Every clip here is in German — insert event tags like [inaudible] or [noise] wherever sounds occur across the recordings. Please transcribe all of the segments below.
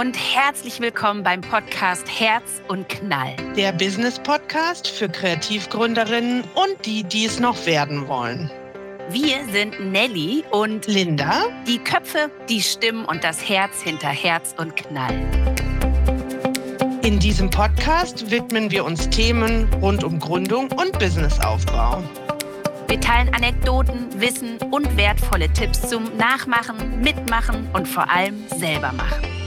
und herzlich willkommen beim Podcast Herz und Knall. Der Business Podcast für Kreativgründerinnen und die, die es noch werden wollen. Wir sind Nelly und Linda, die Köpfe, die Stimmen und das Herz hinter Herz und Knall. In diesem Podcast widmen wir uns Themen rund um Gründung und Businessaufbau. Wir teilen Anekdoten, Wissen und wertvolle Tipps zum Nachmachen, Mitmachen und vor allem selber machen.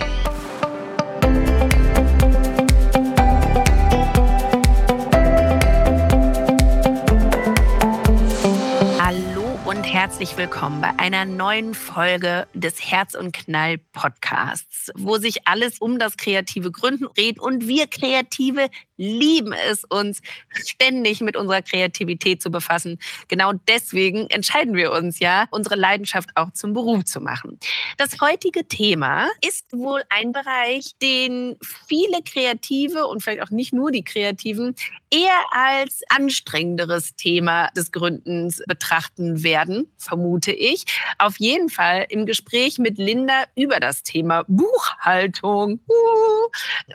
Herzlich willkommen bei einer neuen Folge des Herz und Knall Podcasts, wo sich alles um das kreative Gründen dreht und wir Kreative lieben es, uns ständig mit unserer Kreativität zu befassen. Genau deswegen entscheiden wir uns ja, unsere Leidenschaft auch zum Beruf zu machen. Das heutige Thema ist wohl ein Bereich, den viele Kreative und vielleicht auch nicht nur die Kreativen eher als anstrengenderes Thema des Gründens betrachten werden, vermute ich. Auf jeden Fall im Gespräch mit Linda über das Thema Buchhaltung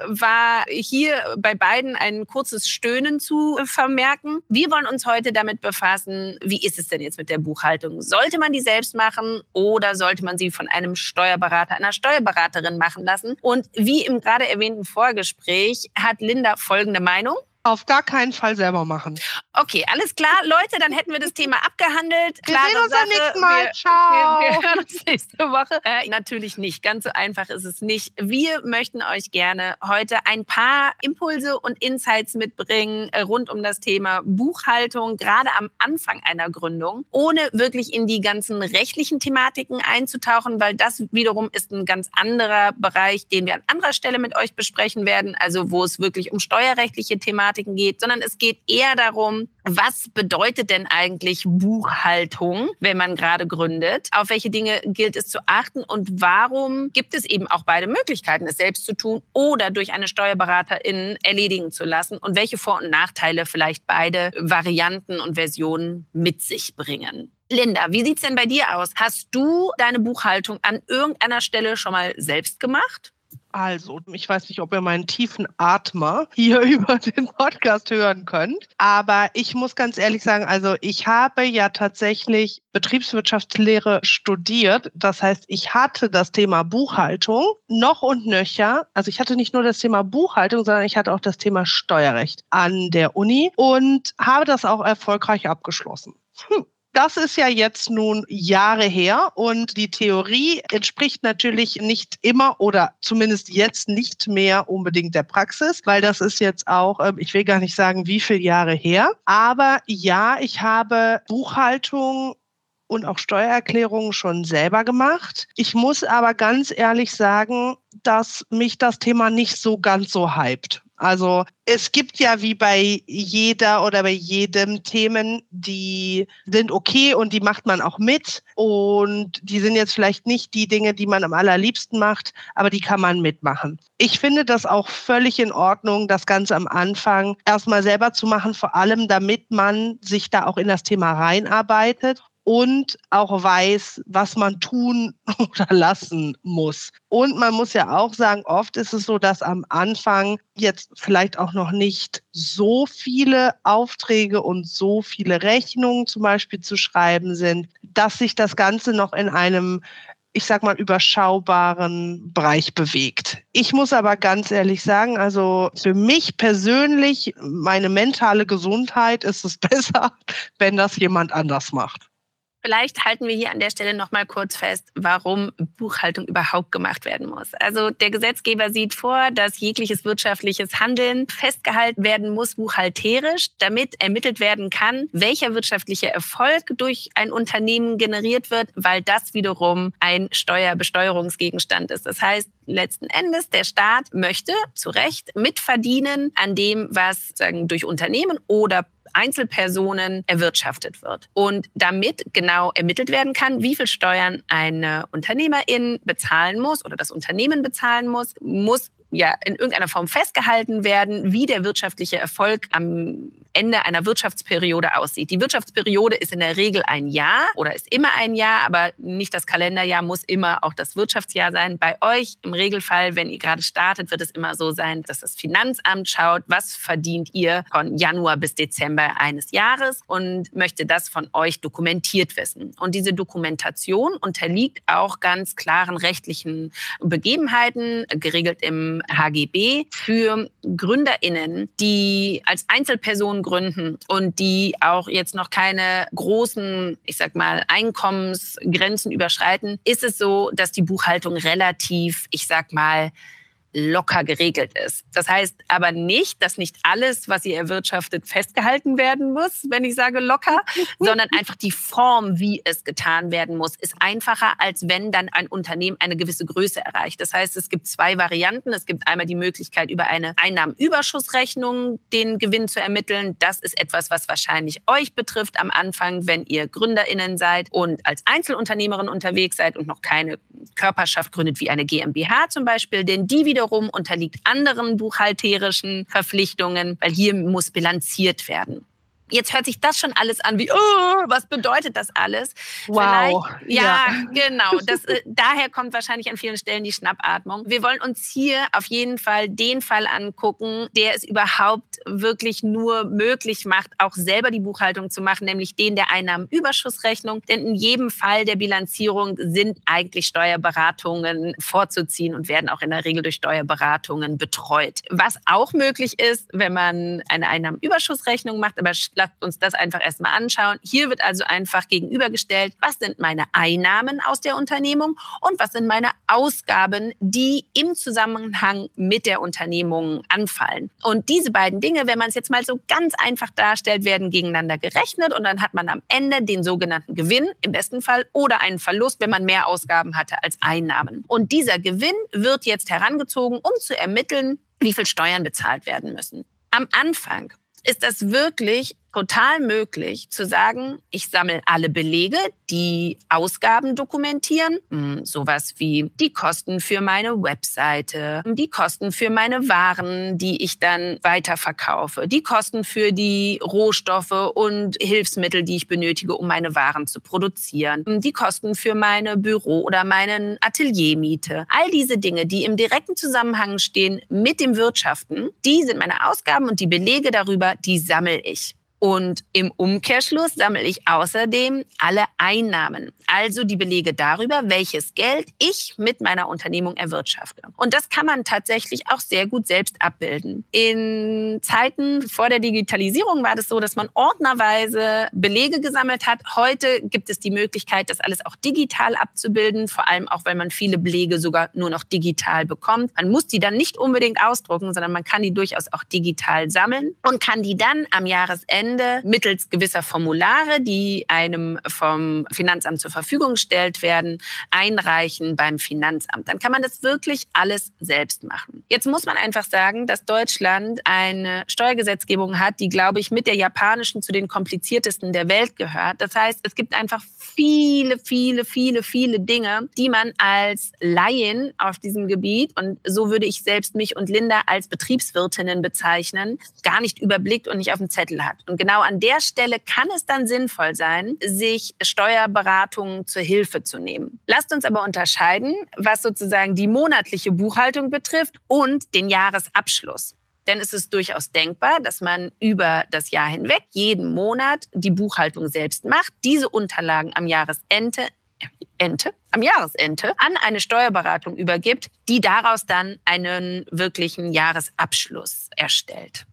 war hier bei beiden ein kurzes Stöhnen zu vermerken. Wir wollen uns heute damit befassen, wie ist es denn jetzt mit der Buchhaltung? Sollte man die selbst machen oder sollte man sie von einem Steuerberater, einer Steuerberaterin machen lassen? Und wie im gerade erwähnten Vorgespräch hat Linda folgende Meinung. Auf gar keinen Fall selber machen. Okay, alles klar. Leute, dann hätten wir das Thema abgehandelt. Wir Klare sehen uns Sache. nächsten Mal. Wir, Ciao. Wir, wir, hören uns nächste Woche. Äh, natürlich nicht. Ganz so einfach ist es nicht. Wir möchten euch gerne heute ein paar Impulse und Insights mitbringen äh, rund um das Thema Buchhaltung, gerade am Anfang einer Gründung, ohne wirklich in die ganzen rechtlichen Thematiken einzutauchen, weil das wiederum ist ein ganz anderer Bereich, den wir an anderer Stelle mit euch besprechen werden. Also wo es wirklich um steuerrechtliche Thematiken Thematiken geht, sondern es geht eher darum, was bedeutet denn eigentlich Buchhaltung, wenn man gerade gründet? Auf welche Dinge gilt es zu achten und warum gibt es eben auch beide Möglichkeiten, es selbst zu tun oder durch eine Steuerberaterin erledigen zu lassen und welche Vor- und Nachteile vielleicht beide Varianten und Versionen mit sich bringen? Linda, wie sieht es denn bei dir aus? Hast du deine Buchhaltung an irgendeiner Stelle schon mal selbst gemacht? Also, ich weiß nicht, ob ihr meinen tiefen Atmer hier [laughs] über den Podcast hören könnt, aber ich muss ganz ehrlich sagen, also ich habe ja tatsächlich Betriebswirtschaftslehre studiert. Das heißt, ich hatte das Thema Buchhaltung noch und nöcher. Also ich hatte nicht nur das Thema Buchhaltung, sondern ich hatte auch das Thema Steuerrecht an der Uni und habe das auch erfolgreich abgeschlossen. Hm das ist ja jetzt nun Jahre her und die Theorie entspricht natürlich nicht immer oder zumindest jetzt nicht mehr unbedingt der Praxis, weil das ist jetzt auch, ähm, ich will gar nicht sagen, wie viele Jahre her. Aber ja, ich habe Buchhaltung und auch Steuererklärungen schon selber gemacht. Ich muss aber ganz ehrlich sagen, dass mich das Thema nicht so ganz so hypt. Also es gibt ja wie bei jeder oder bei jedem Themen, die sind okay und die macht man auch mit. Und die sind jetzt vielleicht nicht die Dinge, die man am allerliebsten macht, aber die kann man mitmachen. Ich finde das auch völlig in Ordnung, das Ganze am Anfang erstmal selber zu machen, vor allem damit man sich da auch in das Thema reinarbeitet und auch weiß, was man tun [laughs] oder lassen muss. Und man muss ja auch sagen, oft ist es so, dass am Anfang jetzt vielleicht auch noch nicht so viele Aufträge und so viele Rechnungen zum Beispiel zu schreiben sind, dass sich das Ganze noch in einem ich sag mal, überschaubaren Bereich bewegt. Ich muss aber ganz ehrlich sagen, also für mich persönlich, meine mentale Gesundheit ist es [laughs] besser, wenn das jemand anders macht. Vielleicht halten wir hier an der Stelle noch mal kurz fest, warum Buchhaltung überhaupt gemacht werden muss. Also der Gesetzgeber sieht vor, dass jegliches wirtschaftliches Handeln festgehalten werden muss buchhalterisch, damit ermittelt werden kann, welcher wirtschaftliche Erfolg durch ein Unternehmen generiert wird, weil das wiederum ein Steuerbesteuerungsgegenstand ist. Das heißt, letzten Endes der Staat möchte zu Recht mitverdienen an dem, was sagen durch Unternehmen oder Einzelpersonen erwirtschaftet wird. Und damit genau ermittelt werden kann, wie viel Steuern eine Unternehmerin bezahlen muss oder das Unternehmen bezahlen muss, muss ja in irgendeiner Form festgehalten werden, wie der wirtschaftliche Erfolg am Ende einer Wirtschaftsperiode aussieht. Die Wirtschaftsperiode ist in der Regel ein Jahr oder ist immer ein Jahr, aber nicht das Kalenderjahr muss immer auch das Wirtschaftsjahr sein. Bei euch im Regelfall, wenn ihr gerade startet, wird es immer so sein, dass das Finanzamt schaut, was verdient ihr von Januar bis Dezember eines Jahres und möchte das von euch dokumentiert wissen. Und diese Dokumentation unterliegt auch ganz klaren rechtlichen Begebenheiten, geregelt im HGB, für GründerInnen, die als Einzelpersonen gründen und die auch jetzt noch keine großen, ich sag mal, Einkommensgrenzen überschreiten, ist es so, dass die Buchhaltung relativ, ich sag mal, locker geregelt ist. Das heißt aber nicht, dass nicht alles, was ihr erwirtschaftet, festgehalten werden muss, wenn ich sage locker, [laughs] sondern einfach die Form, wie es getan werden muss, ist einfacher, als wenn dann ein Unternehmen eine gewisse Größe erreicht. Das heißt, es gibt zwei Varianten. Es gibt einmal die Möglichkeit, über eine Einnahmenüberschussrechnung den Gewinn zu ermitteln. Das ist etwas, was wahrscheinlich euch betrifft am Anfang, wenn ihr GründerInnen seid und als Einzelunternehmerin unterwegs seid und noch keine Körperschaft gründet, wie eine GmbH zum Beispiel. Denn die wieder wiederum unterliegt anderen buchhalterischen Verpflichtungen, weil hier muss bilanziert werden. Jetzt hört sich das schon alles an wie, oh, was bedeutet das alles? Wow. ja, ja, genau. [laughs] Das, äh, daher kommt wahrscheinlich an vielen Stellen die Schnappatmung. Wir wollen uns hier auf jeden Fall den Fall angucken, der es überhaupt wirklich nur möglich macht, auch selber die Buchhaltung zu machen, nämlich den der Einnahmenüberschussrechnung. Denn in jedem Fall der Bilanzierung sind eigentlich Steuerberatungen vorzuziehen und werden auch in der Regel durch Steuerberatungen betreut. Was auch möglich ist, wenn man eine Einnahmenüberschussrechnung macht, aber lasst uns das einfach erstmal anschauen. Hier wird also einfach gegenübergestellt, was sind meine Einnahmen aus der Unternehmung und was sind meine Ausgaben, die im Zusammenhang mit der Unternehmung anfallen. Und diese beiden Dinge, wenn man es jetzt mal so ganz einfach darstellt, werden gegeneinander gerechnet und dann hat man am Ende den sogenannten Gewinn im besten Fall oder einen Verlust, wenn man mehr Ausgaben hatte als Einnahmen. Und dieser Gewinn wird jetzt herangezogen, um zu ermitteln, wie viel Steuern bezahlt werden müssen. Am Anfang ist das wirklich total möglich zu sagen, ich sammle alle Belege, die Ausgaben dokumentieren, hm, sowas wie die Kosten für meine Webseite, die Kosten für meine Waren, die ich dann weiterverkaufe, die Kosten für die Rohstoffe und Hilfsmittel, die ich benötige, um meine Waren zu produzieren, die Kosten für meine Büro- oder meinen Ateliermiete. All diese Dinge, die im direkten Zusammenhang stehen mit dem Wirtschaften, die sind meine Ausgaben und die Belege darüber, die sammle ich. Und im Umkehrschluss sammle ich außerdem alle Einnahmen, also die Belege darüber, welches Geld ich mit meiner Unternehmung erwirtschafte. Und das kann man tatsächlich auch sehr gut selbst abbilden. In Zeiten vor der Digitalisierung war das so, dass man ordnerweise Belege gesammelt hat. Heute gibt es die Möglichkeit, das alles auch digital abzubilden, vor allem auch, weil man viele Belege sogar nur noch digital bekommt. Man muss die dann nicht unbedingt ausdrucken, sondern man kann die durchaus auch digital sammeln und kann die dann am Jahresende Ende mittels gewisser Formulare, die einem vom Finanzamt zur Verfügung gestellt werden, einreichen beim Finanzamt. Dann kann man das wirklich alles selbst machen. Jetzt muss man einfach sagen, dass Deutschland eine Steuergesetzgebung hat, die, glaube ich, mit der japanischen zu den kompliziertesten der Welt gehört. Das heißt, es gibt einfach viele, viele, viele, viele Dinge, die man als Laien auf diesem Gebiet, und so würde ich selbst mich und Linda als Betriebswirtinnen bezeichnen, gar nicht überblickt und nicht auf dem Zettel hat. Und genau an der Stelle kann es dann sinnvoll sein, sich Steuerberatungen zur Hilfe zu nehmen. Lasst uns aber unterscheiden, was sozusagen die monatliche Buchhaltung betrifft und den Jahresabschluss. Denn es ist durchaus denkbar, dass man über das Jahr hinweg jeden Monat die Buchhaltung selbst macht, diese Unterlagen am Jahresende Ente, am Jahresende an eine Steuerberatung übergibt, die daraus dann einen wirklichen Jahresabschluss erstellt.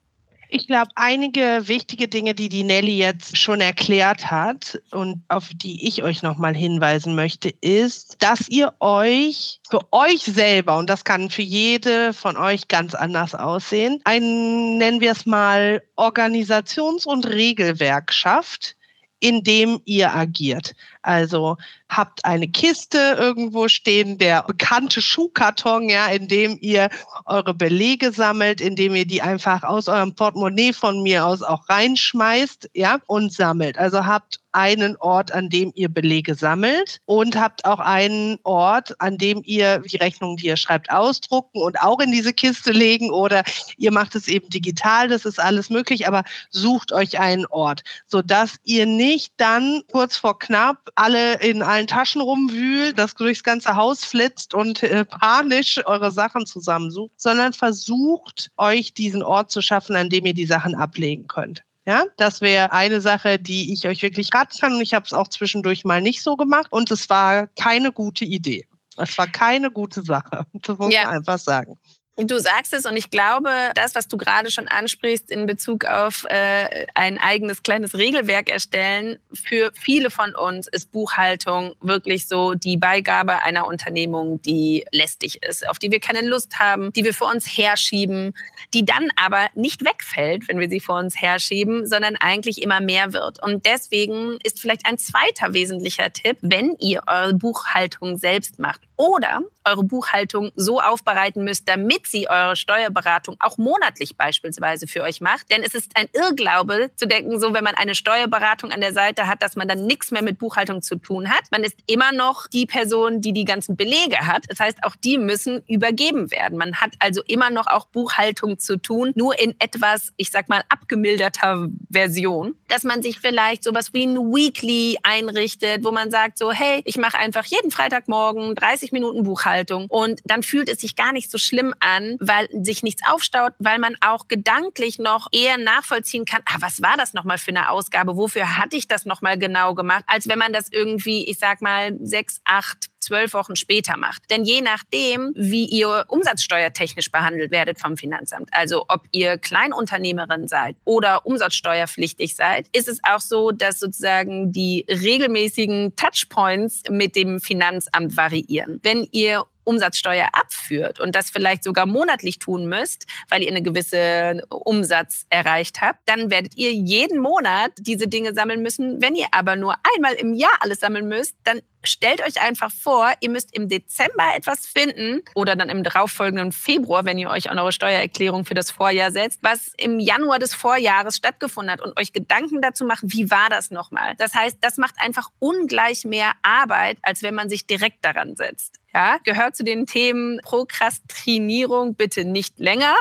Ich glaube, einige wichtige Dinge, die die Nelly jetzt schon erklärt hat und auf die ich euch nochmal hinweisen möchte, ist, dass ihr euch für euch selber, und das kann für jede von euch ganz anders aussehen, ein, nennen wir es mal, Organisations- und Regelwerk schafft, in dem ihr agiert. Also habt eine Kiste irgendwo stehen, der bekannte Schuhkarton, ja, in dem ihr eure Belege sammelt, in dem ihr die einfach aus eurem Portemonnaie von mir aus auch reinschmeißt, ja, und sammelt. Also habt einen Ort, an dem ihr Belege sammelt und habt auch einen Ort, an dem ihr die Rechnungen, die ihr schreibt, ausdrucken und auch in diese Kiste legen oder ihr macht es eben digital. Das ist alles möglich, aber sucht euch einen Ort, sodass ihr nicht dann kurz vor knapp alle in allen Taschen rumwühlt, das durchs ganze Haus flitzt und äh, panisch eure Sachen zusammensucht, sondern versucht euch diesen Ort zu schaffen, an dem ihr die Sachen ablegen könnt. Ja, das wäre eine Sache, die ich euch wirklich raten kann. Und ich habe es auch zwischendurch mal nicht so gemacht und es war keine gute Idee. Es war keine gute Sache. [laughs] Das muss ja. man einfach sagen. Du sagst es und ich glaube, das, was du gerade schon ansprichst in Bezug auf äh, ein eigenes kleines Regelwerk erstellen, für viele von uns ist Buchhaltung wirklich so die Beigabe einer Unternehmung, die lästig ist, auf die wir keine Lust haben, die wir vor uns herschieben, die dann aber nicht wegfällt, wenn wir sie vor uns herschieben, sondern eigentlich immer mehr wird. Und deswegen ist vielleicht ein zweiter wesentlicher Tipp, wenn ihr eure Buchhaltung selbst macht oder eure Buchhaltung so aufbereiten müsst, damit sie eure Steuerberatung auch monatlich beispielsweise für euch macht. Denn es ist ein Irrglaube zu denken, so wenn man eine Steuerberatung an der Seite hat, dass man dann nichts mehr mit Buchhaltung zu tun hat. Man ist immer noch die Person, die die ganzen Belege hat. Das heißt, auch die müssen übergeben werden. Man hat also immer noch auch Buchhaltung zu tun, nur in etwas, ich sag mal, abgemilderter Version, dass man sich vielleicht sowas wie ein Weekly einrichtet, wo man sagt so, hey, ich mache einfach jeden Freitagmorgen 30 Minuten Buchhaltung. Und dann fühlt es sich gar nicht so schlimm an, weil sich nichts aufstaut, weil man auch gedanklich noch eher nachvollziehen kann, ah, was war das nochmal für eine Ausgabe? Wofür hatte ich das nochmal genau gemacht? Als wenn man das irgendwie, ich sag mal, sechs, acht, zwölf Wochen später macht. Denn je nachdem, wie ihr umsatzsteuertechnisch behandelt werdet vom Finanzamt, also ob ihr Kleinunternehmerin seid oder umsatzsteuerpflichtig seid, ist es auch so, dass sozusagen die regelmäßigen Touchpoints mit dem Finanzamt variieren. Wenn ihr Umsatzsteuer abführt und das vielleicht sogar monatlich tun müsst, weil ihr eine gewisse Umsatz erreicht habt, dann werdet ihr jeden Monat diese Dinge sammeln müssen. Wenn ihr aber nur einmal im Jahr alles sammeln müsst, dann stellt euch einfach vor, ihr müsst im Dezember etwas finden oder dann im darauffolgenden Februar, wenn ihr euch an eure Steuererklärung für das Vorjahr setzt, was im Januar des Vorjahres stattgefunden hat und euch Gedanken dazu machen, wie war das nochmal. Das heißt, das macht einfach ungleich mehr Arbeit, als wenn man sich direkt daran setzt. Ja, gehört zu den Themen Prokrastinierung bitte nicht länger.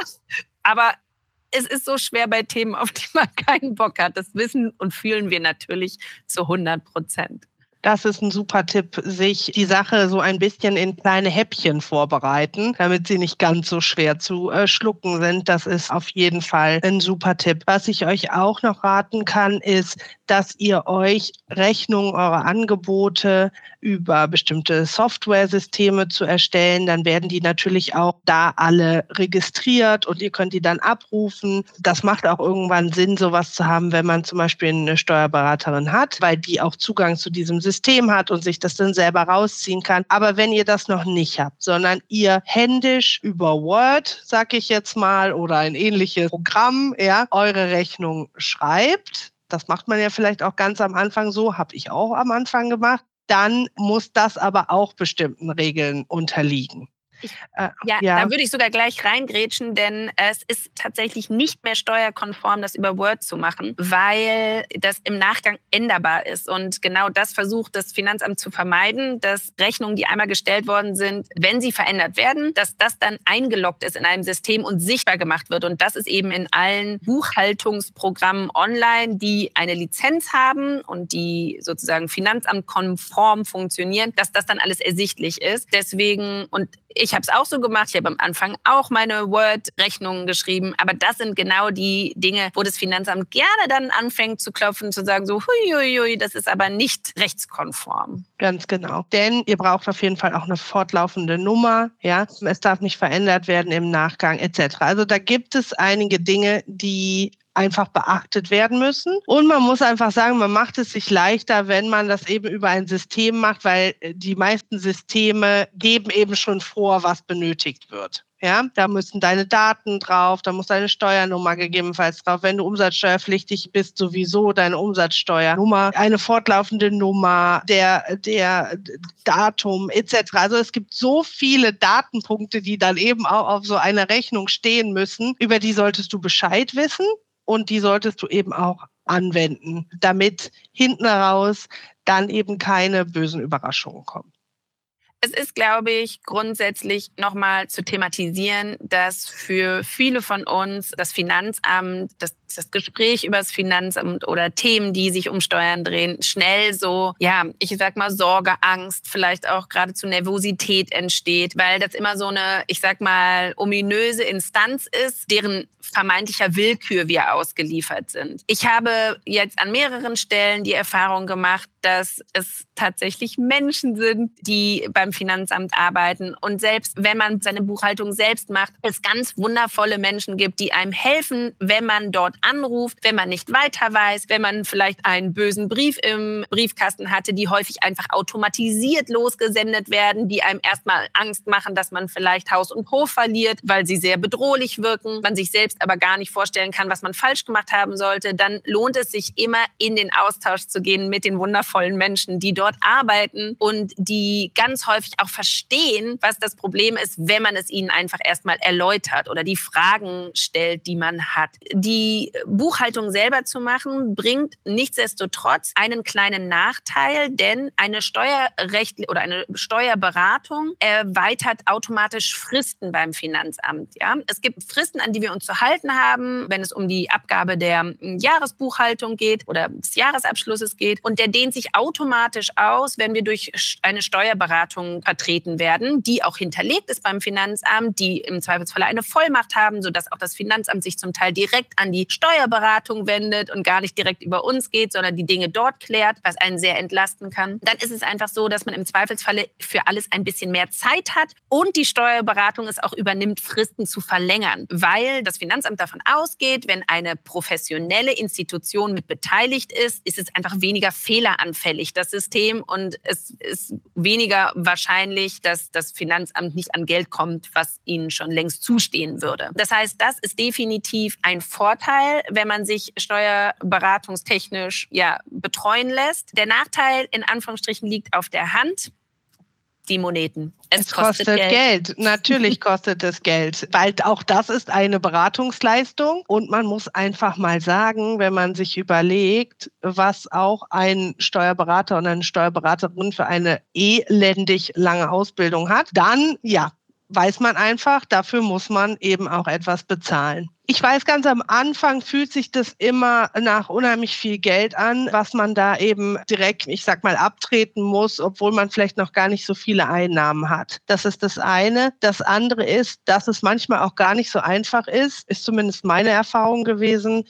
Aber es ist so schwer bei Themen, auf die man keinen Bock hat. Das wissen und fühlen wir natürlich zu 100 Prozent. Das ist ein super Tipp, sich die Sache so ein bisschen in kleine Häppchen vorbereiten, damit sie nicht ganz so schwer zu äh, schlucken sind. Das ist auf jeden Fall ein super Tipp. Was ich euch auch noch raten kann, ist, dass ihr euch Rechnungen eurer Angebote über bestimmte Software-Systeme zu erstellen. Dann werden die natürlich auch da alle registriert und ihr könnt die dann abrufen. Das macht auch irgendwann Sinn, sowas zu haben, wenn man zum Beispiel eine Steuerberaterin hat, weil die auch Zugang zu diesem System System hat und sich das dann selber rausziehen kann. Aber wenn ihr das noch nicht habt, sondern ihr händisch über Word, sag ich jetzt mal, oder ein ähnliches Programm, ja, eure Rechnung schreibt, das macht man ja vielleicht auch ganz am Anfang so, habe ich auch am Anfang gemacht, dann muss das aber auch bestimmten Regeln unterliegen. Äh, ja, ja, da würde ich sogar gleich reingrätschen, denn es ist tatsächlich nicht mehr steuerkonform, das über Word zu machen, weil das im Nachgang änderbar ist. Und genau das versucht das Finanzamt zu vermeiden, dass Rechnungen, die einmal gestellt worden sind, wenn sie verändert werden, dass das dann eingeloggt ist in einem System und sichtbar gemacht wird. Und das ist eben in allen Buchhaltungsprogrammen online, die eine Lizenz haben und die sozusagen finanzamtkonform funktionieren, dass das dann alles ersichtlich ist. Deswegen, und ich habe es auch so gemacht. Ich habe am Anfang auch meine Word-Rechnungen geschrieben. Aber das sind genau die Dinge, wo das Finanzamt gerne dann anfängt zu klopfen, zu sagen so, huiuiui, das ist aber nicht rechtskonform. Ganz genau. Denn ihr braucht auf jeden Fall auch eine fortlaufende Nummer. Ja, es darf nicht verändert werden im Nachgang etc. Also da gibt es einige Dinge, die einfach beachtet werden müssen. Und man muss einfach sagen, man macht es sich leichter, wenn man das eben über ein System macht, weil äh, die meisten Systeme geben eben schon vor, was benötigt wird. Ja, da müssen deine Daten drauf, da muss deine Steuernummer gegebenenfalls drauf. Wenn du umsatzsteuerpflichtig bist, sowieso deine Umsatzsteuernummer, eine fortlaufende Nummer, der, der Datum etc. Also es gibt so viele Datenpunkte, die dann eben auch auf so einer Rechnung stehen müssen. Über die solltest du Bescheid wissen und die solltest du eben auch anwenden, damit hinten raus dann eben keine bösen Überraschungen kommen. Es ist, glaube ich, grundsätzlich nochmal zu thematisieren, dass für viele von uns das Finanzamt, das, das Gespräch über das Finanzamt oder Themen, die sich um Steuern drehen, schnell so, ja, ich sag mal Sorge, Angst, vielleicht auch geradezu Nervosität entsteht, weil das immer so eine, ich sag mal, ominöse Instanz ist, deren vermeintlicher Willkür wir ausgeliefert sind. Ich habe jetzt an mehreren Stellen die Erfahrung gemacht, dass es tatsächlich Menschen sind, die beim Finanzamt arbeiten. Und selbst wenn man seine Buchhaltung selbst macht, es ganz wundervolle Menschen gibt, die einem helfen, wenn man dort anruft, wenn man nicht weiter weiß, wenn man vielleicht einen bösen Brief im Briefkasten hatte, die häufig einfach automatisiert losgesendet werden, die einem erstmal Angst machen, dass man vielleicht Haus und Hof verliert, weil sie sehr bedrohlich wirken, man sich selbst aber gar nicht vorstellen kann, was man falsch gemacht haben sollte, dann lohnt es sich immer in den Austausch zu gehen mit den wundervollen Menschen, die dort arbeiten und die ganz häufig auch verstehen, was das Problem ist, wenn man es ihnen einfach erstmal erläutert oder die Fragen stellt, die man hat. Die Buchhaltung selber zu machen, bringt nichtsdestotrotz einen kleinen Nachteil, denn eine Steuerrecht oder eine Steuerberatung erweitert automatisch Fristen beim Finanzamt. Ja? Es gibt Fristen, an die wir uns zu halten haben, wenn es um die Abgabe der Jahresbuchhaltung geht oder des Jahresabschlusses geht. Und der dehnt sich automatisch aus, wenn wir durch eine Steuerberatung vertreten werden, die auch hinterlegt ist beim Finanzamt, die im Zweifelsfall eine Vollmacht haben, sodass auch das Finanzamt sich zum Teil direkt an die Steuerberatung wendet und gar nicht direkt über uns geht, sondern die Dinge dort klärt, was einen sehr entlasten kann. Dann ist es einfach so, dass man im Zweifelsfalle für alles ein bisschen mehr Zeit hat und die Steuerberatung es auch übernimmt, Fristen zu verlängern, weil das Finanzamt davon ausgeht, wenn eine professionelle Institution mit beteiligt ist, ist es einfach weniger fehleranfällig, das System, und es ist weniger wahrscheinlich, dass das Finanzamt nicht an Geld kommt, was ihnen schon längst zustehen würde. Das heißt, das ist definitiv ein Vorteil, wenn man sich steuerberatungstechnisch ja, betreuen lässt. Der Nachteil in Anführungsstrichen liegt auf der Hand die Moneten. Es, es kostet, kostet Geld. Geld. Natürlich [laughs] kostet es Geld, weil auch das ist eine Beratungsleistung und man muss einfach mal sagen, wenn man sich überlegt, was auch ein Steuerberater und eine Steuerberaterin für eine elendig lange Ausbildung hat, dann ja, weiß man einfach, dafür muss man eben auch etwas bezahlen. Ich weiß, ganz am Anfang fühlt sich das immer nach unheimlich viel Geld an, was man da eben direkt, ich sag mal, abtreten muss, obwohl man vielleicht noch gar nicht so viele Einnahmen hat. Das ist das eine. Das andere ist, dass es manchmal auch gar nicht so einfach ist, ist zumindest meine Erfahrung gewesen,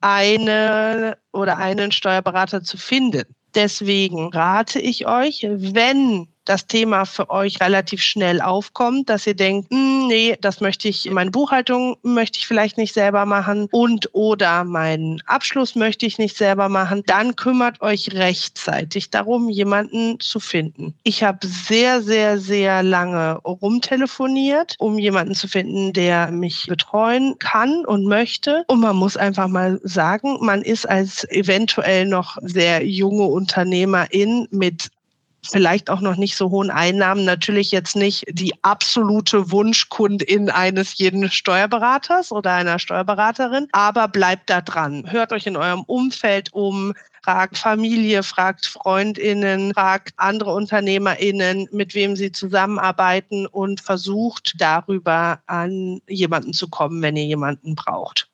eine oder einen Steuerberater zu finden. Deswegen rate ich euch, wenn das Thema für euch relativ schnell aufkommt, dass ihr denkt, hm, nee, das möchte ich, meine Buchhaltung möchte ich vielleicht nicht selber machen und oder meinen Abschluss möchte ich nicht selber machen, dann kümmert euch rechtzeitig darum, jemanden zu finden. Ich habe sehr, sehr, sehr lange rumtelefoniert, um jemanden zu finden, der mich betreuen kann und möchte. Und man muss einfach mal sagen, man ist als eventuell noch sehr junge Unternehmerin mit vielleicht auch noch nicht so hohen Einnahmen natürlich jetzt nicht die absolute Wunschkundin eines jeden Steuerberaters oder einer Steuerberaterin, aber bleibt da dran. Hört euch in eurem Umfeld um, fragt Familie, fragt Freundinnen, fragt andere Unternehmerinnen, mit wem sie zusammenarbeiten und versucht darüber an jemanden zu kommen, wenn ihr jemanden braucht.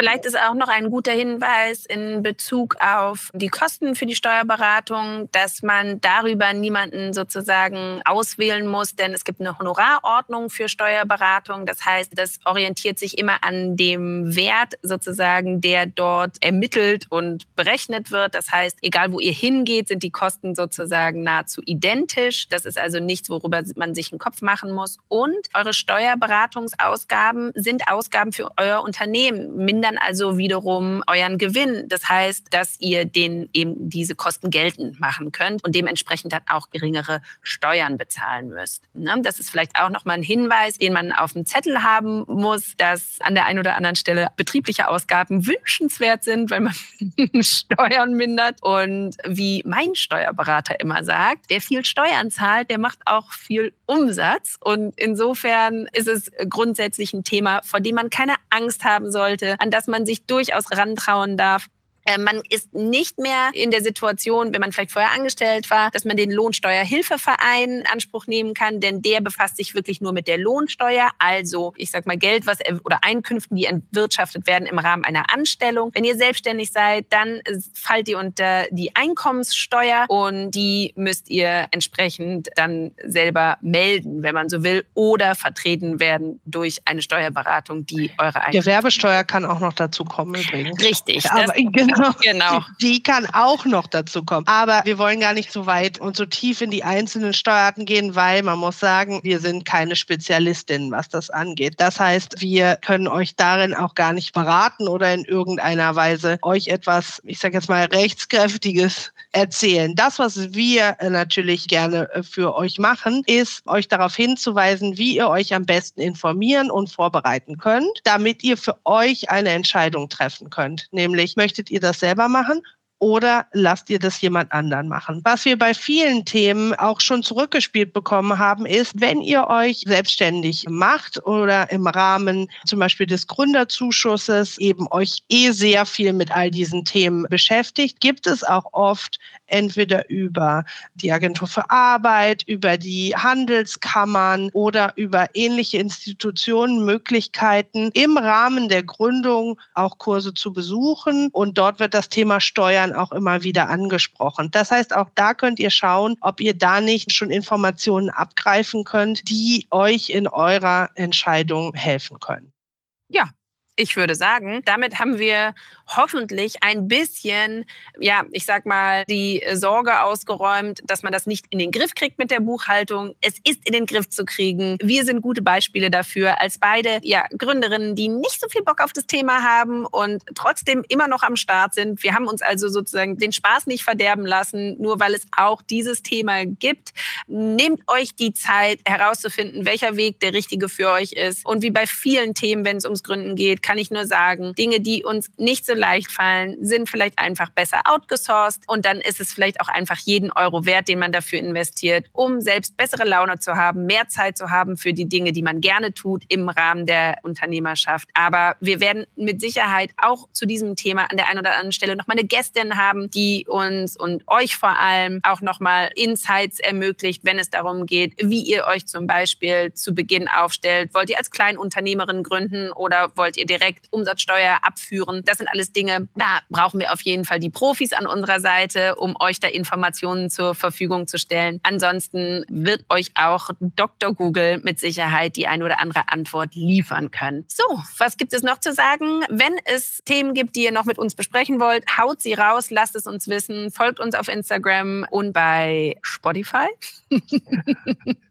Vielleicht ist auch noch ein guter Hinweis in Bezug auf die Kosten für die Steuerberatung, dass man darüber niemanden sozusagen auswählen muss, denn es gibt eine Honorarordnung für Steuerberatung. Das heißt, das orientiert sich immer an dem Wert sozusagen, der dort ermittelt und berechnet wird. Das heißt, egal wo ihr hingeht, sind die Kosten sozusagen nahezu identisch. Das ist also nichts, worüber man sich einen Kopf machen muss. Und eure Steuerberatungsausgaben sind Ausgaben für euer Unternehmen. Minder dann also wiederum euren Gewinn. Das heißt, dass ihr den eben diese Kosten geltend machen könnt und dementsprechend dann auch geringere Steuern bezahlen müsst. Ne? Das ist vielleicht auch nochmal ein Hinweis, den man auf dem Zettel haben muss, dass an der einen oder anderen Stelle betriebliche Ausgaben wünschenswert sind, weil man [laughs] Steuern mindert. Und wie mein Steuerberater immer sagt, wer viel Steuern zahlt, der macht auch viel Umsatz. Und insofern ist es grundsätzlich ein Thema, vor dem man keine Angst haben sollte, an das man sich durchaus rantrauen darf. Äh, man ist nicht mehr in der Situation, wenn man vielleicht vorher angestellt war, dass man den Lohnsteuerhilfeverein in Anspruch nehmen kann, denn der befasst sich wirklich nur mit der Lohnsteuer, also ich sag mal Geld, was oder Einkünften, die entwirtschaftet werden im Rahmen einer Anstellung. Wenn ihr selbstständig seid, dann fallt ihr unter die Einkommenssteuer und die müsst ihr entsprechend dann selber melden, wenn man so will, oder vertreten werden durch eine Steuerberatung, die eure Einkünfte. Gewerbesteuer kann auch noch dazu kommen übrigens. Richtig. Aber [laughs] genau, genau. Die kann auch noch dazu kommen. Aber wir wollen gar nicht so weit und so tief in die einzelnen Steuerarten gehen, weil man muss sagen, wir sind keine Spezialistinnen, was das angeht. Das heißt, wir können euch darin auch gar nicht beraten oder in irgendeiner Weise euch etwas, ich sage jetzt mal, rechtskräftiges erzählen. Das, was wir natürlich gerne äh, für euch machen, ist euch darauf hinzuweisen, wie ihr euch am besten informieren und vorbereiten könnt, damit ihr für euch eine Entscheidung treffen könnt. Nämlich, möchtet ihr das selber machen oder lasst ihr das jemand anderen machen? Was wir bei vielen Themen auch schon zurückgespielt bekommen haben, ist, wenn ihr euch selbstständig macht oder im Rahmen zum Beispiel des Gründerzuschusses eben euch eh sehr viel mit all diesen Themen beschäftigt, gibt es auch oft entweder über die Agentur für Arbeit, über die Handelskammern oder über ähnliche Institutionen Möglichkeiten, im Rahmen der Gründung auch Kurse zu besuchen. Und dort wird das Thema Steuern dann auch immer wieder angesprochen. Das heißt, auch da könnt ihr schauen, ob ihr da nicht schon Informationen abgreifen könnt, die euch in eurer Entscheidung helfen können. Ja, ich würde sagen, damit haben wir hoffentlich ein bisschen, ja, ich sag mal, die Sorge ausgeräumt, dass man das nicht in den Griff kriegt mit der Buchhaltung. Es ist in den Griff zu kriegen. Wir sind gute Beispiele dafür, als beide ja, Gründerinnen, die nicht so viel Bock auf das Thema haben und trotzdem immer noch am Start sind. Wir haben uns also sozusagen den Spaß nicht verderben lassen, nur weil es auch dieses Thema gibt. Nehmt euch die Zeit herauszufinden, welcher Weg der richtige für euch ist. Und wie bei vielen Themen, wenn es ums Gründen geht, kann ich nur sagen, Dinge, die uns nicht so leicht fallen, sind vielleicht einfach besser outgesourced und dann ist es vielleicht auch einfach jeden Euro wert, den man dafür investiert, um selbst bessere Laune zu haben, mehr Zeit zu haben für die Dinge, die man gerne tut im Rahmen der Unternehmerschaft. Aber wir werden mit Sicherheit auch zu diesem Thema an der einen oder anderen Stelle nochmal eine Gästin haben, die uns und euch vor allem auch nochmal Insights ermöglicht, wenn es darum geht, wie ihr euch zum Beispiel zu Beginn aufstellt. Wollt ihr als Kleinunternehmerin gründen oder wollt ihr direkt Umsatzsteuer abführen? Das sind alles Dinge, da brauchen wir auf jeden Fall die Profis an unserer Seite, um euch da Informationen zur Verfügung zu stellen. Ansonsten wird euch auch Dr. Google mit Sicherheit die ein oder andere Antwort liefern können. So, was gibt es noch zu sagen? Wenn es Themen gibt, die ihr noch mit uns besprechen wollt, haut sie raus, lasst es uns wissen, folgt uns auf Instagram und bei Spotify. [laughs]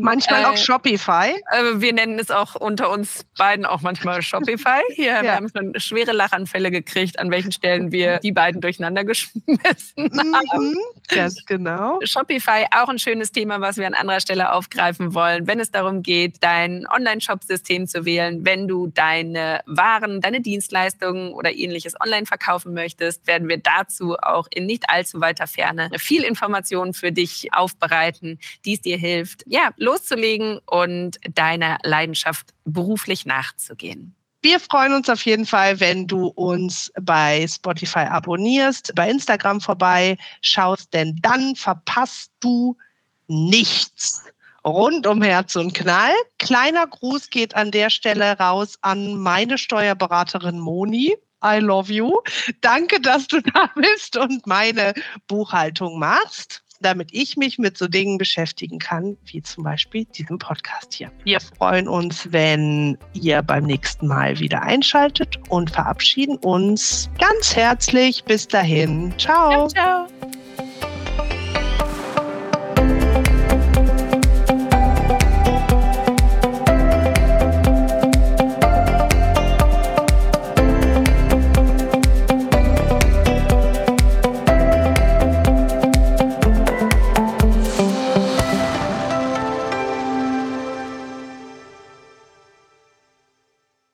manchmal äh, auch Shopify. Äh, wir nennen es auch unter uns beiden auch manchmal Shopify. [laughs] Hier ja. wir haben schon schwere Lachanfälle gekriegt, an welchen Stellen wir die beiden durcheinander geschmissen mhm, haben. Ganz genau. Shopify auch ein schönes Thema, was wir an anderer Stelle aufgreifen wollen, wenn es darum geht, dein Online-Shop-System zu wählen. Wenn du deine Waren, deine Dienstleistungen oder ähnliches online verkaufen möchtest, werden wir dazu auch in nicht allzu weiter Ferne viel Informationen für dich aufbereiten, die es dir hilft, ja, loszulegen und deiner Leidenschaft beruflich nachzugehen. Wir freuen uns auf jeden Fall, wenn du uns bei Spotify abonnierst, bei Instagram vorbei schaust, denn dann verpasst du nichts rund um Herz und Knall. Kleiner Gruß geht an der Stelle raus an meine Steuerberaterin Moni. I love you. Danke, dass du da bist und meine Buchhaltung machst damit ich mich mit so Dingen beschäftigen kann, wie zum Beispiel diesem Podcast hier. Wir freuen uns, wenn ihr beim nächsten Mal wieder einschaltet und verabschieden uns ganz herzlich. Bis dahin. Ciao. ciao, ciao.